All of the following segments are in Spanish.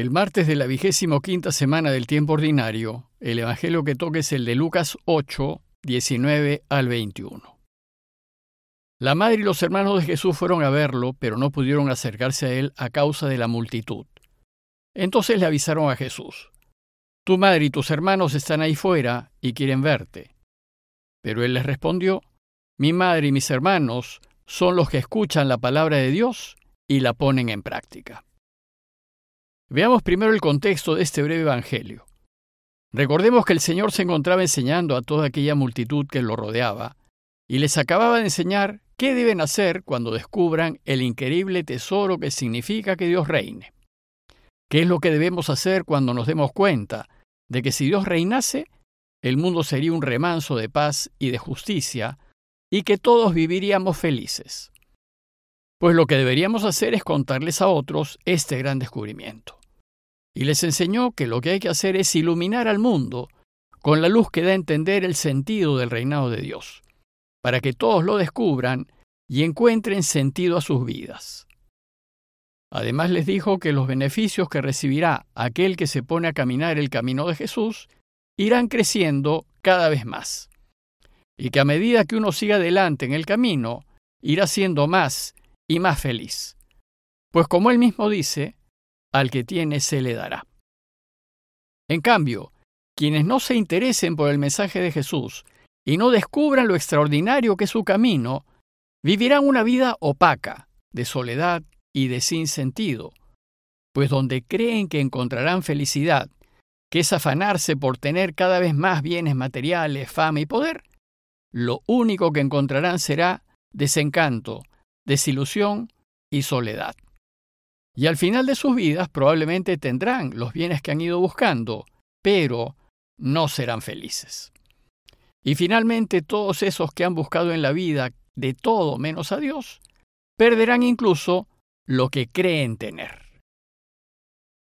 El martes de la vigésimo quinta semana del tiempo ordinario, el Evangelio que toca es el de Lucas 8, 19 al 21. La madre y los hermanos de Jesús fueron a verlo, pero no pudieron acercarse a él a causa de la multitud. Entonces le avisaron a Jesús, Tu madre y tus hermanos están ahí fuera y quieren verte. Pero él les respondió, Mi madre y mis hermanos son los que escuchan la palabra de Dios y la ponen en práctica. Veamos primero el contexto de este breve Evangelio. Recordemos que el Señor se encontraba enseñando a toda aquella multitud que lo rodeaba, y les acababa de enseñar qué deben hacer cuando descubran el increíble tesoro que significa que Dios reine. ¿Qué es lo que debemos hacer cuando nos demos cuenta de que si Dios reinase, el mundo sería un remanso de paz y de justicia, y que todos viviríamos felices? Pues lo que deberíamos hacer es contarles a otros este gran descubrimiento y les enseñó que lo que hay que hacer es iluminar al mundo con la luz que da a entender el sentido del reinado de Dios, para que todos lo descubran y encuentren sentido a sus vidas. Además les dijo que los beneficios que recibirá aquel que se pone a caminar el camino de Jesús irán creciendo cada vez más, y que a medida que uno siga adelante en el camino, irá siendo más y más feliz. Pues como él mismo dice, al que tiene se le dará. En cambio, quienes no se interesen por el mensaje de Jesús y no descubran lo extraordinario que es su camino, vivirán una vida opaca, de soledad y de sinsentido, pues donde creen que encontrarán felicidad, que es afanarse por tener cada vez más bienes materiales, fama y poder, lo único que encontrarán será desencanto, desilusión y soledad. Y al final de sus vidas probablemente tendrán los bienes que han ido buscando, pero no serán felices. Y finalmente todos esos que han buscado en la vida de todo menos a Dios, perderán incluso lo que creen tener.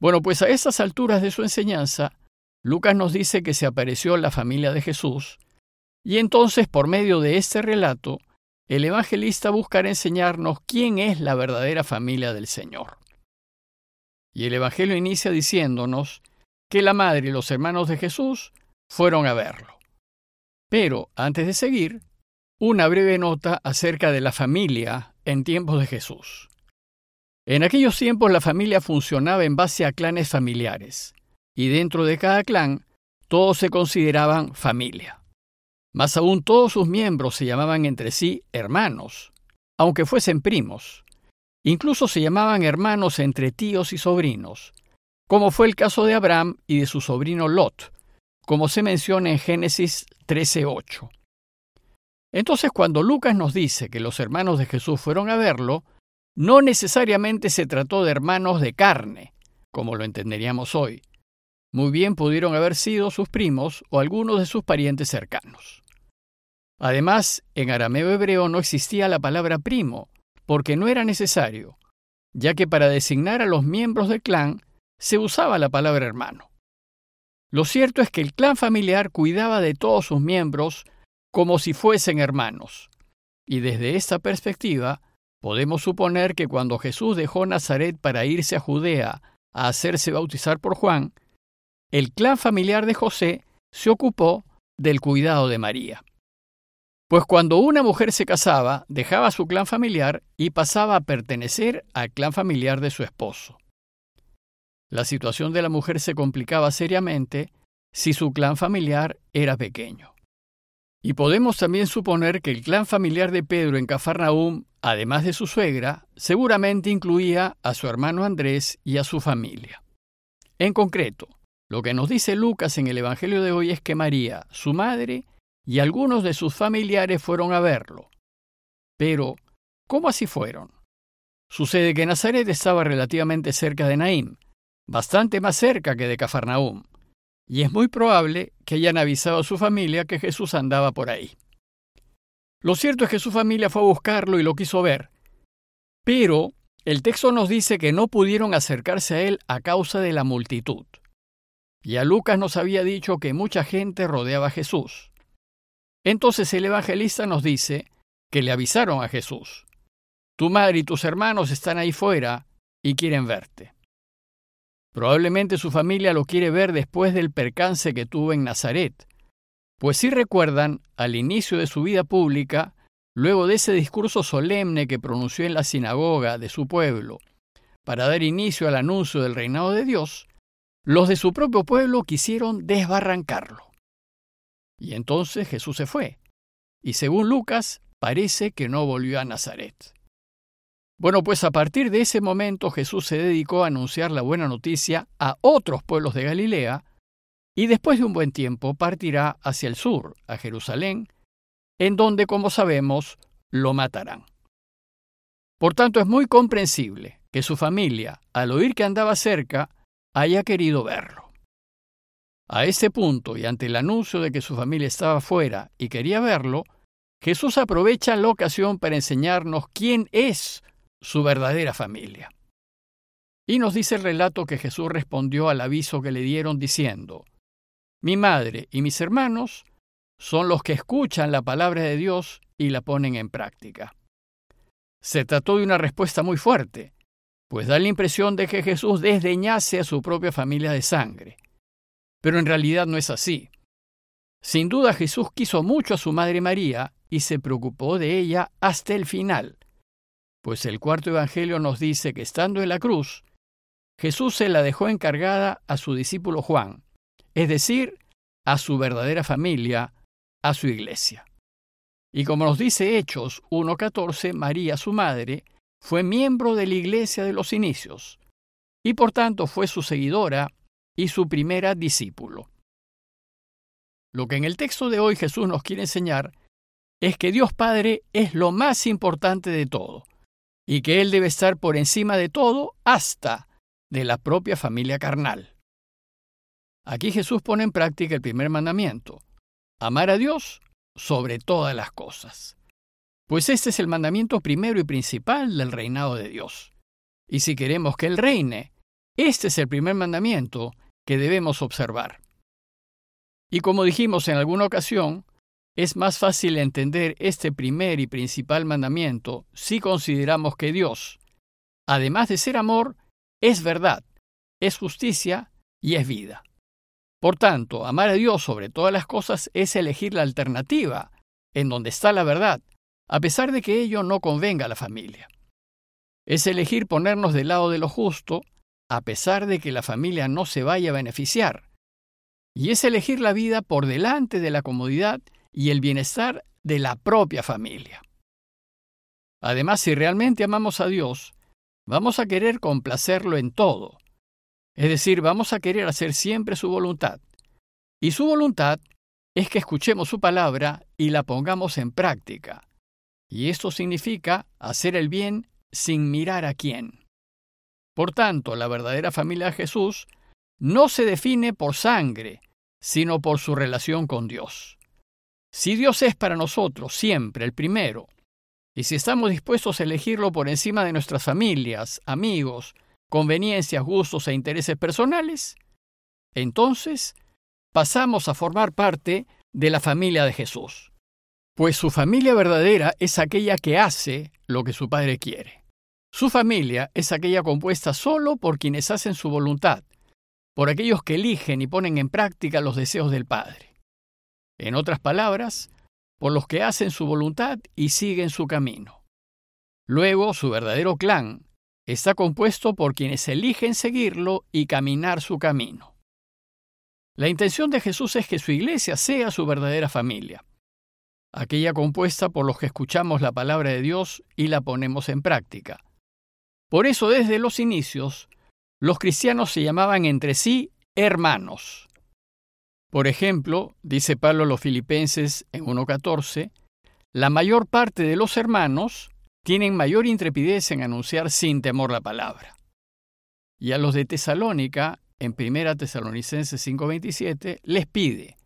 Bueno, pues a estas alturas de su enseñanza, Lucas nos dice que se apareció la familia de Jesús, y entonces por medio de este relato, el evangelista buscará enseñarnos quién es la verdadera familia del Señor. Y el Evangelio inicia diciéndonos que la madre y los hermanos de Jesús fueron a verlo. Pero, antes de seguir, una breve nota acerca de la familia en tiempos de Jesús. En aquellos tiempos la familia funcionaba en base a clanes familiares, y dentro de cada clan todos se consideraban familia. Más aún todos sus miembros se llamaban entre sí hermanos, aunque fuesen primos. Incluso se llamaban hermanos entre tíos y sobrinos, como fue el caso de Abraham y de su sobrino Lot, como se menciona en Génesis 13:8. Entonces, cuando Lucas nos dice que los hermanos de Jesús fueron a verlo, no necesariamente se trató de hermanos de carne, como lo entenderíamos hoy. Muy bien pudieron haber sido sus primos o algunos de sus parientes cercanos. Además, en arameo hebreo no existía la palabra primo, porque no era necesario, ya que para designar a los miembros del clan se usaba la palabra hermano. Lo cierto es que el clan familiar cuidaba de todos sus miembros como si fuesen hermanos, y desde esta perspectiva podemos suponer que cuando Jesús dejó Nazaret para irse a Judea a hacerse bautizar por Juan, el clan familiar de José se ocupó del cuidado de María. Pues cuando una mujer se casaba, dejaba su clan familiar y pasaba a pertenecer al clan familiar de su esposo. La situación de la mujer se complicaba seriamente si su clan familiar era pequeño. Y podemos también suponer que el clan familiar de Pedro en Cafarnaúm, además de su suegra, seguramente incluía a su hermano Andrés y a su familia. En concreto, lo que nos dice Lucas en el Evangelio de hoy es que María, su madre, y algunos de sus familiares fueron a verlo. Pero, ¿cómo así fueron? Sucede que Nazaret estaba relativamente cerca de Naim, bastante más cerca que de Cafarnaúm, y es muy probable que hayan avisado a su familia que Jesús andaba por ahí. Lo cierto es que su familia fue a buscarlo y lo quiso ver, pero el texto nos dice que no pudieron acercarse a él a causa de la multitud. Y a Lucas nos había dicho que mucha gente rodeaba a Jesús. Entonces el evangelista nos dice que le avisaron a Jesús, tu madre y tus hermanos están ahí fuera y quieren verte. Probablemente su familia lo quiere ver después del percance que tuvo en Nazaret, pues si recuerdan, al inicio de su vida pública, luego de ese discurso solemne que pronunció en la sinagoga de su pueblo, para dar inicio al anuncio del reinado de Dios, los de su propio pueblo quisieron desbarrancarlo. Y entonces Jesús se fue, y según Lucas, parece que no volvió a Nazaret. Bueno, pues a partir de ese momento Jesús se dedicó a anunciar la buena noticia a otros pueblos de Galilea, y después de un buen tiempo partirá hacia el sur, a Jerusalén, en donde, como sabemos, lo matarán. Por tanto, es muy comprensible que su familia, al oír que andaba cerca, haya querido verlo. A ese punto, y ante el anuncio de que su familia estaba fuera y quería verlo, Jesús aprovecha la ocasión para enseñarnos quién es su verdadera familia. Y nos dice el relato que Jesús respondió al aviso que le dieron diciendo, Mi madre y mis hermanos son los que escuchan la palabra de Dios y la ponen en práctica. Se trató de una respuesta muy fuerte, pues da la impresión de que Jesús desdeñase a su propia familia de sangre. Pero en realidad no es así. Sin duda Jesús quiso mucho a su madre María y se preocupó de ella hasta el final, pues el cuarto Evangelio nos dice que estando en la cruz, Jesús se la dejó encargada a su discípulo Juan, es decir, a su verdadera familia, a su iglesia. Y como nos dice Hechos 1.14, María, su madre, fue miembro de la iglesia de los inicios, y por tanto fue su seguidora y su primera discípulo. Lo que en el texto de hoy Jesús nos quiere enseñar es que Dios Padre es lo más importante de todo, y que Él debe estar por encima de todo hasta de la propia familia carnal. Aquí Jesús pone en práctica el primer mandamiento, amar a Dios sobre todas las cosas. Pues este es el mandamiento primero y principal del reinado de Dios. Y si queremos que Él reine, este es el primer mandamiento que debemos observar. Y como dijimos en alguna ocasión, es más fácil entender este primer y principal mandamiento si consideramos que Dios, además de ser amor, es verdad, es justicia y es vida. Por tanto, amar a Dios sobre todas las cosas es elegir la alternativa, en donde está la verdad, a pesar de que ello no convenga a la familia. Es elegir ponernos del lado de lo justo, a pesar de que la familia no se vaya a beneficiar. Y es elegir la vida por delante de la comodidad y el bienestar de la propia familia. Además, si realmente amamos a Dios, vamos a querer complacerlo en todo, es decir, vamos a querer hacer siempre su voluntad. Y su voluntad es que escuchemos su palabra y la pongamos en práctica. Y esto significa hacer el bien sin mirar a quién. Por tanto, la verdadera familia de Jesús no se define por sangre, sino por su relación con Dios. Si Dios es para nosotros siempre el primero, y si estamos dispuestos a elegirlo por encima de nuestras familias, amigos, conveniencias, gustos e intereses personales, entonces pasamos a formar parte de la familia de Jesús. Pues su familia verdadera es aquella que hace lo que su Padre quiere. Su familia es aquella compuesta solo por quienes hacen su voluntad, por aquellos que eligen y ponen en práctica los deseos del Padre. En otras palabras, por los que hacen su voluntad y siguen su camino. Luego, su verdadero clan está compuesto por quienes eligen seguirlo y caminar su camino. La intención de Jesús es que su iglesia sea su verdadera familia, aquella compuesta por los que escuchamos la palabra de Dios y la ponemos en práctica. Por eso desde los inicios, los cristianos se llamaban entre sí hermanos. Por ejemplo, dice Pablo a los filipenses en 1.14, la mayor parte de los hermanos tienen mayor intrepidez en anunciar sin temor la palabra. Y a los de Tesalónica, en 1 Tesalonicenses 5:27, les pide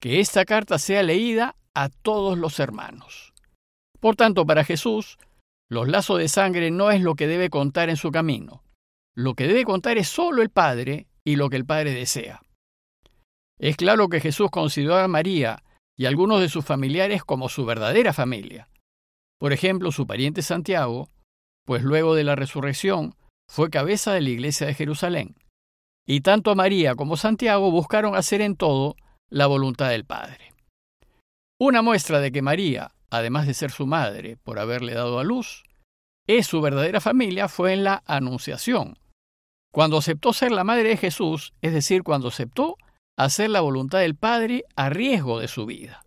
que esta carta sea leída a todos los hermanos. Por tanto, para Jesús, los lazos de sangre no es lo que debe contar en su camino. Lo que debe contar es solo el Padre y lo que el Padre desea. Es claro que Jesús consideró a María y a algunos de sus familiares como su verdadera familia, por ejemplo, su pariente Santiago, pues luego de la resurrección fue cabeza de la iglesia de Jerusalén. y tanto María como Santiago buscaron hacer en todo la voluntad del Padre. Una muestra de que María, además de ser su madre por haberle dado a luz, es su verdadera familia fue en la Anunciación, cuando aceptó ser la madre de Jesús, es decir, cuando aceptó hacer la voluntad del Padre a riesgo de su vida.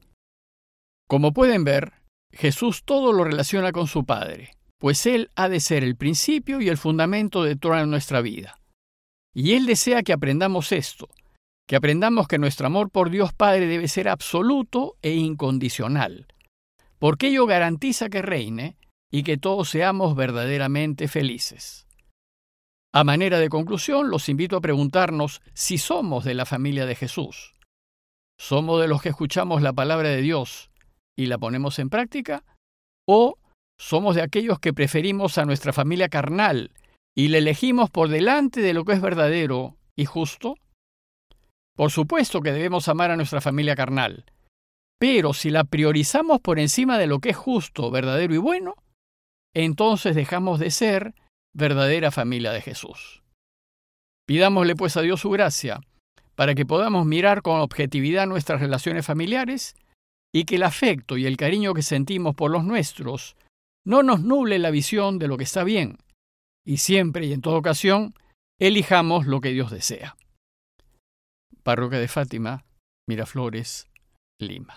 Como pueden ver, Jesús todo lo relaciona con su Padre, pues Él ha de ser el principio y el fundamento de toda nuestra vida. Y Él desea que aprendamos esto, que aprendamos que nuestro amor por Dios Padre debe ser absoluto e incondicional, porque ello garantiza que reine y que todos seamos verdaderamente felices. A manera de conclusión, los invito a preguntarnos si somos de la familia de Jesús. ¿Somos de los que escuchamos la palabra de Dios y la ponemos en práctica? ¿O somos de aquellos que preferimos a nuestra familia carnal y la elegimos por delante de lo que es verdadero y justo? Por supuesto que debemos amar a nuestra familia carnal, pero si la priorizamos por encima de lo que es justo, verdadero y bueno, entonces dejamos de ser verdadera familia de Jesús. Pidámosle pues a Dios su gracia para que podamos mirar con objetividad nuestras relaciones familiares y que el afecto y el cariño que sentimos por los nuestros no nos nuble la visión de lo que está bien, y siempre y en toda ocasión elijamos lo que Dios desea. Parroquia de Fátima, Miraflores, Lima.